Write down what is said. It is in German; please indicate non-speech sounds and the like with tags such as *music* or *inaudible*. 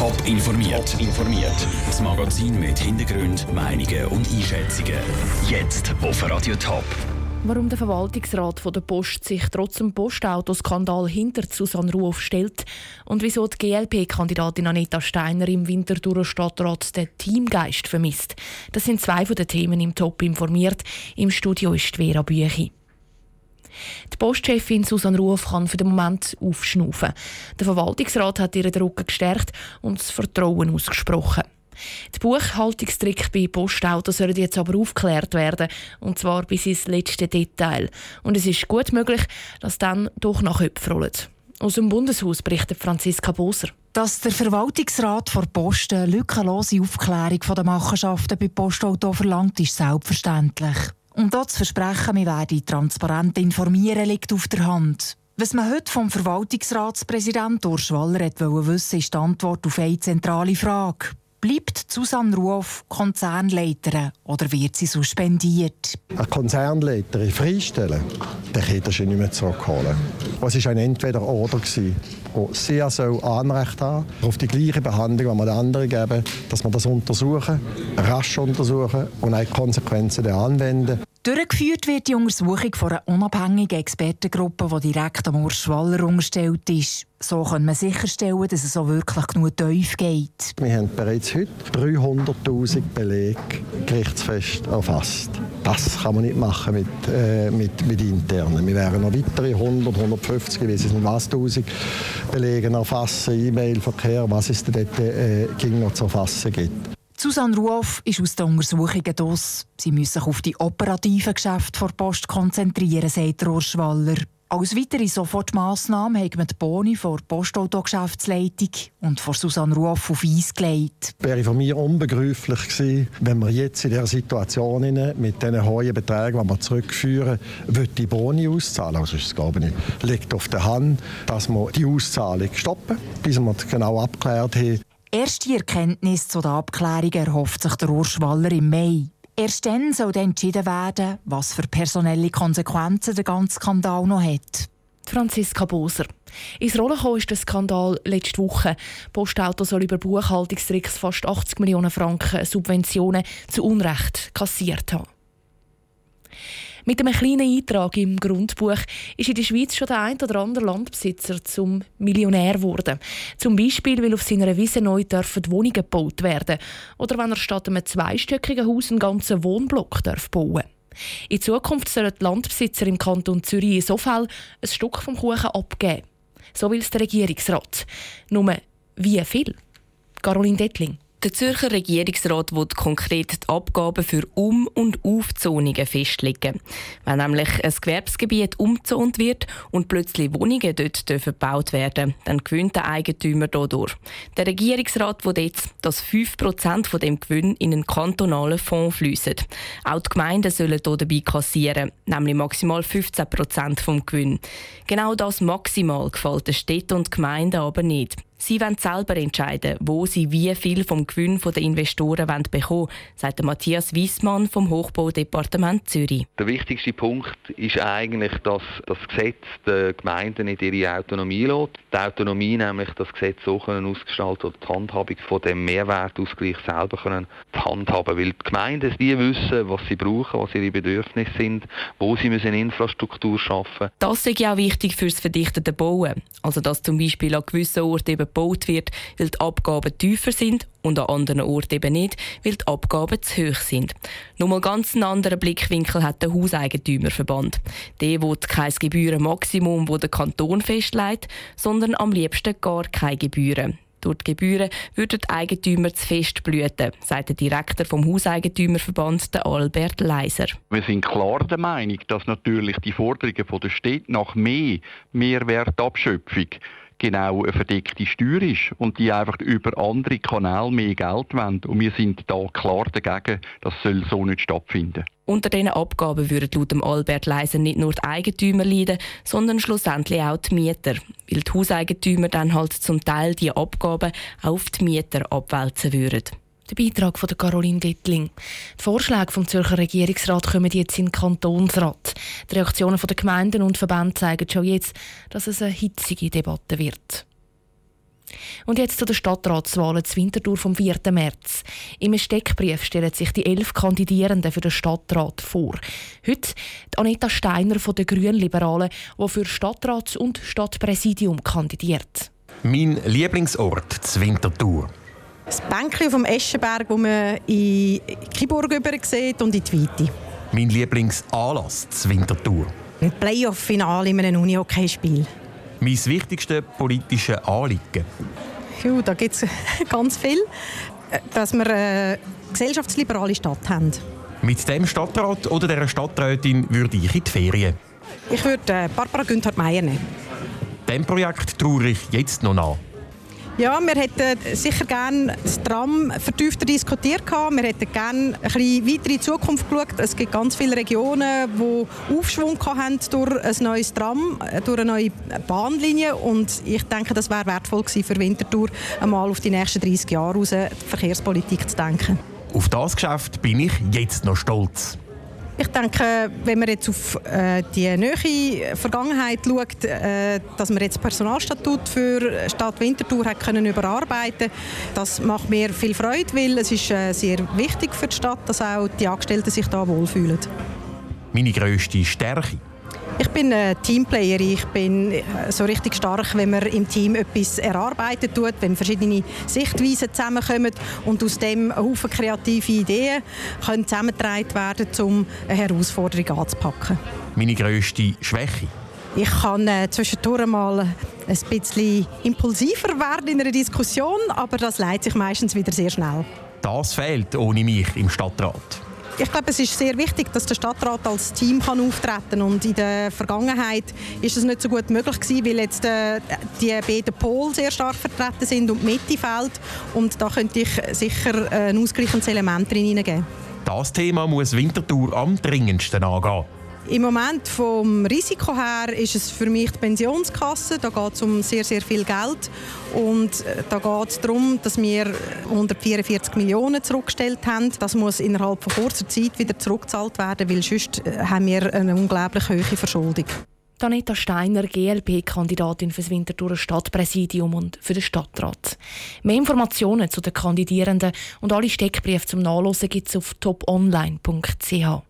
Top informiert. informiert. Das Magazin mit Hintergrund, Meinungen und Einschätzungen. Jetzt auf Radio Top. Warum der Verwaltungsrat von der Post sich trotz dem Postautoskandal hinter Susanne Ruoff stellt und wieso die GLP-Kandidatin Anita Steiner im Winterthurer Stadtrat den Teamgeist vermisst. Das sind zwei von den Themen im Top informiert. Im Studio ist Vera Büchi. Die Postchefin Susanne Ruf kann für den Moment aufschnaufen. Der Verwaltungsrat hat ihren Druck gestärkt und das Vertrauen ausgesprochen. Die Buchhaltungstrick bei Postautos sollen jetzt aber aufgeklärt werden, und zwar bis ins letzte Detail. Und es ist gut möglich, dass dann doch nach Köpfe rollen. Aus dem Bundeshaus berichtet Franziska Boser. Dass der Verwaltungsrat vor Post eine lückenlose Aufklärung der Machenschaften bei Postauto verlangt, ist selbstverständlich. Und dort zu versprechen, wir werden transparent informieren, liegt auf der Hand. Was man heute vom Verwaltungsratspräsident Urs Waller wissen ist die Antwort auf eine zentrale Frage. Bleibt Susanne Ruoff Konzernleiterin oder wird sie suspendiert? Eine Konzernleiterin freistellen, den kann sie nicht mehr zurückholen. Es war ein Entweder-Oder. Sie soll Anrecht haben auf die gleiche Behandlung, die wir den anderen geben, dass wir das untersuchen, rasch untersuchen und auch Konsequenzen anwenden. Durchgeführt wird die Untersuchung von einer unabhängigen Expertengruppe, die direkt am Urs Schwaller unterstellt ist. So kann man sicherstellen, dass es auch wirklich genug tief geht. Wir haben bereits heute 300'000 Belege gerichtsfest erfasst. Das kann man nicht machen mit, äh, mit, mit internen. Wir werden noch weitere 100, 150, wie sind was 1000 Belege erfassen, E-Mail-Verkehr, was es dort äh, noch zu erfassen gibt. Susanne Ruoff ist aus den Untersuchungen aus. Sie müssen sich auf die operativen Geschäfte der Post konzentrieren, sagt Urs Waller. Als weitere Sofortmaßnahme haben wir die Boni vor Postauto-Geschäftsleitung und vor Susanne Ruoff auf Eis gelegt. Wäre von mir unbegreiflich gewesen, wenn wir jetzt in dieser Situation mit diesen hohen Beträgen, die wir zurückführen, die Boni auszahlen. Also es glaube ich, liegt auf der Hand, dass wir die Auszahlung stoppen, bis wir genau abgeklärt haben. Erste Erkenntnis zu der Abklärung erhofft sich der Urs Waller im Mai. Erst dann soll dann entschieden werden, was für personelle Konsequenzen der ganze Skandal noch hat. Franziska Boser. Ins Rollen kam ist der Skandal letzte Woche. Postauto soll über Buchhaltungstricks fast 80 Millionen Franken Subventionen zu Unrecht kassiert haben. Mit einem kleinen Eintrag im Grundbuch ist in der Schweiz schon der ein oder andere Landbesitzer zum Millionär geworden. Zum Beispiel, weil auf seiner Wiese neu dürfen Wohnungen gebaut werden oder wenn er statt einem zweistöckigen Haus einen ganzen Wohnblock darf bauen In Zukunft sollen die Landbesitzer im Kanton Zürich in so Fall ein Stück vom Kuchen abgeben. So will es der Regierungsrat. Nur wie viel? Caroline Dettling. Der Zürcher Regierungsrat will konkret die Abgaben für Um- und Aufzonungen festlegen. Wenn nämlich ein Gewerbsgebiet umgezont wird und plötzlich Wohnungen dort gebaut werden dann gewinnt der Eigentümer dadurch. Der Regierungsrat will jetzt, dass 5% von dem Gewinn in einen kantonalen Fonds fließen. Auch die Gemeinden sollen dabei kassieren, nämlich maximal 15% vom Gewinn. Genau das maximal gefällt den Städten und Gemeinden aber nicht. Sie wollen selber entscheiden, wo sie wie viel vom Gewinn der Investoren bekommen wollen, sagt Matthias Wiesmann vom Hochbaudepartement Zürich. Der wichtigste Punkt ist eigentlich, dass das Gesetz den Gemeinden nicht ihre Autonomie lässt. Die Autonomie, nämlich das Gesetz so können ausgestalten oder die Handhabung von dem Mehrwertausgleich selber können handhaben, weil die Gemeinden die wissen, was sie brauchen, was ihre Bedürfnisse sind, wo sie müssen Infrastruktur schaffen. Das ist ja auch wichtig für das verdichtete Bauen, also dass zum Beispiel an gewissen Orten eben gebaut wird, weil die Abgaben tiefer sind und an anderen Orten eben nicht, weil die Abgaben zu hoch sind. Nochmal ganz einen anderen Blickwinkel hat der Hauseigentümerverband. Der will kein Gebührenmaximum, das der Kanton festlegt, sondern am liebsten gar keine Gebühren. Durch die Gebühren würden die Eigentümer zu fest blüten, sagt der Direktor vom Hauseigentümerverband, Albert Leiser. Wir sind klar der Meinung, dass natürlich die Forderungen der Städte nach mehr Mehrwertabschöpfung genau eine verdeckte Steuer ist und die einfach über andere Kanäle mehr Geld wollen. Und wir sind da klar dagegen, das soll so nicht stattfinden. Unter diesen Abgaben würden laut Albert Leiser nicht nur die Eigentümer leiden, sondern schlussendlich auch die Mieter, weil die Hauseigentümer dann halt zum Teil die Abgaben auf die Mieter abwälzen würden. Der Beitrag von Caroline Dittling. Die Vorschläge vom Zürcher Regierungsrat kommen jetzt in den Kantonsrat. Die Reaktionen der Gemeinden und Verbände zeigen schon jetzt, dass es eine hitzige Debatte wird. Und jetzt zu den Stadtratswahlen zu Winterthur vom 4. März. Im Steckbrief stellen sich die elf Kandidierenden für den Stadtrat vor. Heute Anita Steiner von den Grünliberalen, die für Stadtrats- und Stadtpräsidium kandidiert. Mein Lieblingsort Winterthur. Das Bänkchen vom Eschenberg, wo man in Kiburg sieht und in die Weite. Mein Lieblingsanlass zu Winterthur. Ein Playoff-Finale in einem Unihockey-Spiel. Mein wichtigstes politisches Anliegen? Ja, da gibt es *laughs* ganz viel. Dass wir eine gesellschaftsliberale Stadt haben. Mit dem Stadtrat oder der Stadträtin würde ich in die Ferien. Ich würde äh, Barbara Günther Meier nehmen. Dem Projekt traue ich jetzt noch nach. Ja, wir hätten sicher gerne das Tram vertiefter diskutiert. Wir hätten gerne ein bisschen weiter in die Zukunft geschaut. Es gibt ganz viele Regionen, die Aufschwung haben durch ein neues Tram, durch eine neue Bahnlinie. Und ich denke, das wäre wertvoll gewesen für Winterthur, einmal auf die nächsten 30 Jahre raus die Verkehrspolitik zu denken. Auf das Geschäft bin ich jetzt noch stolz. Ich denke, wenn man jetzt auf äh, die nähere Vergangenheit schaut, äh, dass man jetzt das Personalstatut für Stadt Winterthur hat können überarbeiten, das macht mir viel Freude, weil es ist äh, sehr wichtig für die Stadt, dass auch die Angestellten sich da wohlfühlen. Meine grösste Stärke ich bin ein Teamplayer. Ich bin äh, so richtig stark, wenn man im Team etwas erarbeitet tut, wenn verschiedene Sichtweisen zusammenkommen und aus dem Haufen kreative Ideen können zusammengetragen werden, um eine Herausforderung anzupacken. Meine grösste Schwäche? Ich kann äh, zwischendurch mal ein bisschen impulsiver werden in einer Diskussion, aber das leitet sich meistens wieder sehr schnell. Das fehlt ohne mich im Stadtrat ich glaube, es ist sehr wichtig, dass der Stadtrat als Team kann auftreten kann. Und in der Vergangenheit ist das nicht so gut möglich gewesen, weil jetzt äh, die beiden Pole sehr stark vertreten sind und die Mitte fehlt. Und da könnte ich sicher ein ausgleichendes Element drin hineingeben. Das Thema muss Winterthur am dringendsten angehen. Im Moment vom Risiko her ist es für mich die Pensionskasse. Da geht es um sehr, sehr viel Geld. Und äh, da geht es darum, dass wir 144 Millionen zurückgestellt haben. Das muss innerhalb von kurzer Zeit wieder zurückgezahlt werden, weil sonst äh, haben wir eine unglaublich hohe Verschuldung. Anita Steiner, GLP-Kandidatin für das Winterthurer Stadtpräsidium und für den Stadtrat. Mehr Informationen zu den Kandidierenden und alle Steckbriefe zum Nachlesen gibt es auf toponline.ch.